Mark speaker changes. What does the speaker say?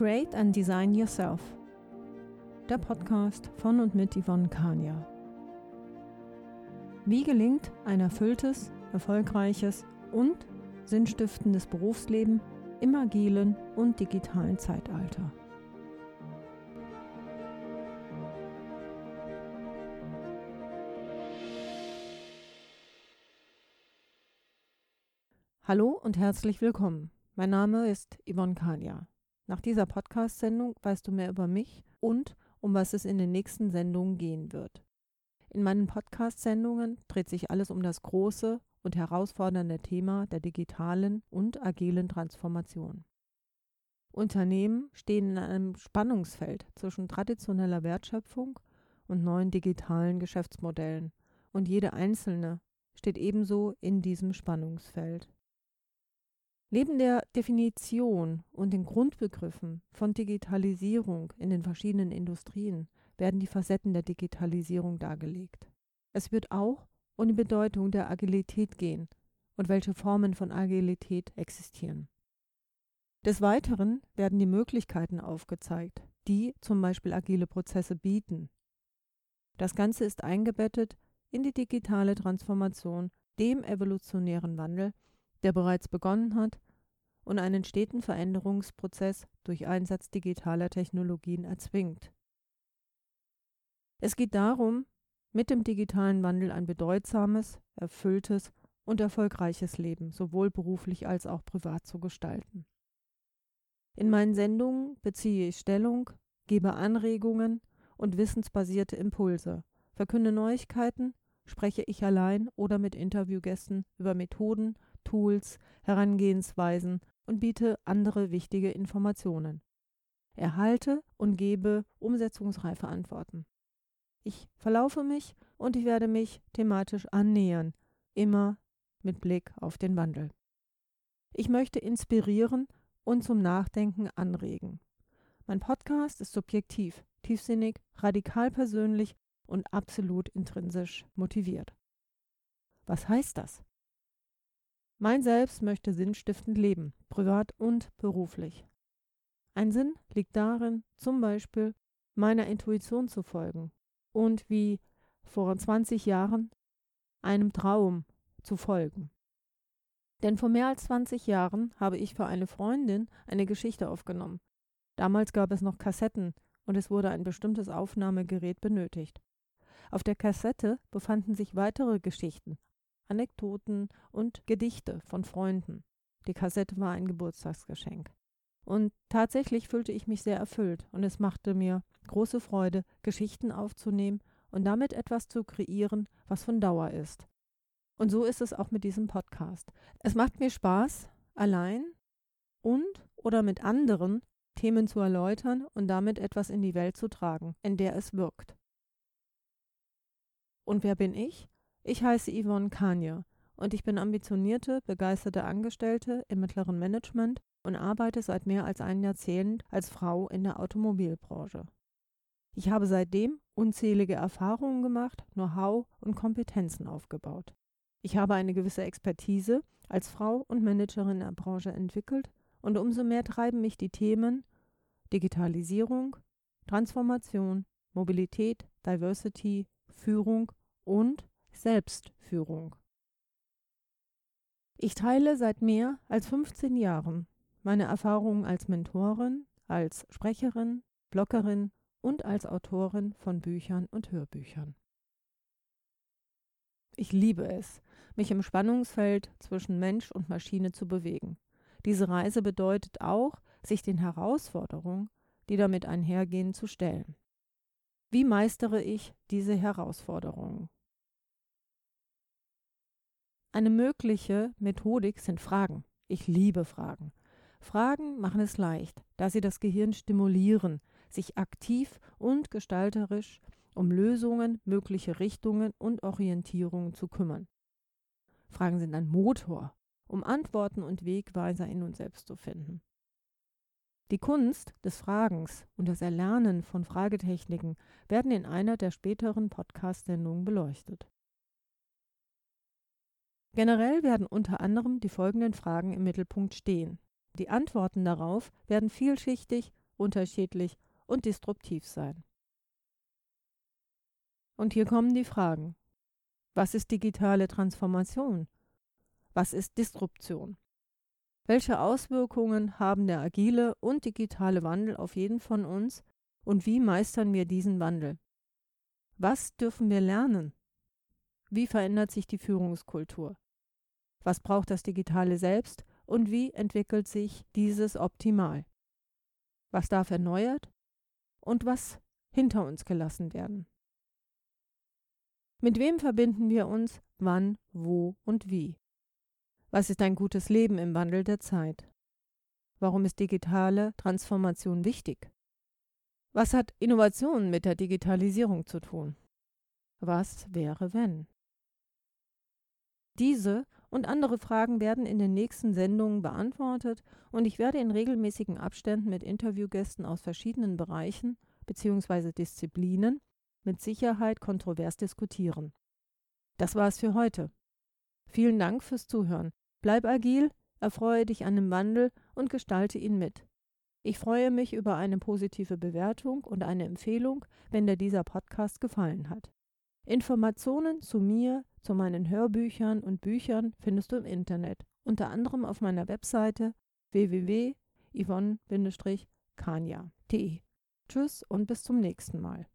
Speaker 1: Create and Design Yourself. Der Podcast von und mit Yvonne Kania. Wie gelingt ein erfülltes, erfolgreiches und sinnstiftendes Berufsleben im agilen und digitalen Zeitalter? Hallo und herzlich willkommen. Mein Name ist Yvonne Kania. Nach dieser Podcast-Sendung weißt du mehr über mich und um was es in den nächsten Sendungen gehen wird. In meinen Podcast-Sendungen dreht sich alles um das große und herausfordernde Thema der digitalen und agilen Transformation. Unternehmen stehen in einem Spannungsfeld zwischen traditioneller Wertschöpfung und neuen digitalen Geschäftsmodellen, und jede einzelne steht ebenso in diesem Spannungsfeld. Neben der Definition und den Grundbegriffen von Digitalisierung in den verschiedenen Industrien werden die Facetten der Digitalisierung dargelegt. Es wird auch um die Bedeutung der Agilität gehen und welche Formen von Agilität existieren. Des Weiteren werden die Möglichkeiten aufgezeigt, die zum Beispiel agile Prozesse bieten. Das Ganze ist eingebettet in die digitale Transformation, dem evolutionären Wandel, der bereits begonnen hat und einen steten Veränderungsprozess durch Einsatz digitaler Technologien erzwingt. Es geht darum, mit dem digitalen Wandel ein bedeutsames, erfülltes und erfolgreiches Leben sowohl beruflich als auch privat zu gestalten. In meinen Sendungen beziehe ich Stellung, gebe Anregungen und wissensbasierte Impulse, verkünde Neuigkeiten, spreche ich allein oder mit Interviewgästen über Methoden, Tools, Herangehensweisen und biete andere wichtige Informationen. Erhalte und gebe umsetzungsreife Antworten. Ich verlaufe mich und ich werde mich thematisch annähern, immer mit Blick auf den Wandel. Ich möchte inspirieren und zum Nachdenken anregen. Mein Podcast ist subjektiv, tiefsinnig, radikal persönlich und absolut intrinsisch motiviert. Was heißt das? Mein Selbst möchte sinnstiftend leben, privat und beruflich. Ein Sinn liegt darin, zum Beispiel meiner Intuition zu folgen und wie vor 20 Jahren einem Traum zu folgen. Denn vor mehr als 20 Jahren habe ich für eine Freundin eine Geschichte aufgenommen. Damals gab es noch Kassetten und es wurde ein bestimmtes Aufnahmegerät benötigt. Auf der Kassette befanden sich weitere Geschichten, Anekdoten und Gedichte von Freunden. Die Kassette war ein Geburtstagsgeschenk. Und tatsächlich fühlte ich mich sehr erfüllt und es machte mir große Freude, Geschichten aufzunehmen und damit etwas zu kreieren, was von Dauer ist. Und so ist es auch mit diesem Podcast. Es macht mir Spaß, allein und oder mit anderen Themen zu erläutern und damit etwas in die Welt zu tragen, in der es wirkt. Und wer bin ich? Ich heiße Yvonne Kanye und ich bin ambitionierte, begeisterte Angestellte im mittleren Management und arbeite seit mehr als einem Jahrzehnt als Frau in der Automobilbranche. Ich habe seitdem unzählige Erfahrungen gemacht, Know-how und Kompetenzen aufgebaut. Ich habe eine gewisse Expertise als Frau und Managerin in der Branche entwickelt und umso mehr treiben mich die Themen Digitalisierung, Transformation, Mobilität, Diversity, Führung und Selbstführung. Ich teile seit mehr als 15 Jahren meine Erfahrungen als Mentorin, als Sprecherin, Bloggerin und als Autorin von Büchern und Hörbüchern. Ich liebe es, mich im Spannungsfeld zwischen Mensch und Maschine zu bewegen. Diese Reise bedeutet auch, sich den Herausforderungen, die damit einhergehen, zu stellen. Wie meistere ich diese Herausforderungen? Eine mögliche Methodik sind Fragen. Ich liebe Fragen. Fragen machen es leicht, da sie das Gehirn stimulieren, sich aktiv und gestalterisch um Lösungen, mögliche Richtungen und Orientierungen zu kümmern. Fragen sind ein Motor, um Antworten und Wegweiser in uns selbst zu finden. Die Kunst des Fragens und das Erlernen von Fragetechniken werden in einer der späteren Podcast-Sendungen beleuchtet. Generell werden unter anderem die folgenden Fragen im Mittelpunkt stehen. Die Antworten darauf werden vielschichtig unterschiedlich und disruptiv sein. Und hier kommen die Fragen. Was ist digitale Transformation? Was ist Disruption? Welche Auswirkungen haben der agile und digitale Wandel auf jeden von uns und wie meistern wir diesen Wandel? Was dürfen wir lernen? Wie verändert sich die Führungskultur? Was braucht das Digitale selbst und wie entwickelt sich dieses optimal? Was darf erneuert und was hinter uns gelassen werden? Mit wem verbinden wir uns, wann, wo und wie? Was ist ein gutes Leben im Wandel der Zeit? Warum ist digitale Transformation wichtig? Was hat Innovation mit der Digitalisierung zu tun? Was wäre wenn? Diese und andere Fragen werden in den nächsten Sendungen beantwortet und ich werde in regelmäßigen Abständen mit Interviewgästen aus verschiedenen Bereichen bzw. Disziplinen mit Sicherheit kontrovers diskutieren. Das war's für heute. Vielen Dank fürs Zuhören. Bleib agil, erfreue dich an dem Wandel und gestalte ihn mit. Ich freue mich über eine positive Bewertung und eine Empfehlung, wenn dir dieser Podcast gefallen hat. Informationen zu mir, zu meinen Hörbüchern und Büchern findest du im Internet, unter anderem auf meiner Webseite www.yvonne-kania.de. Tschüss und bis zum nächsten Mal.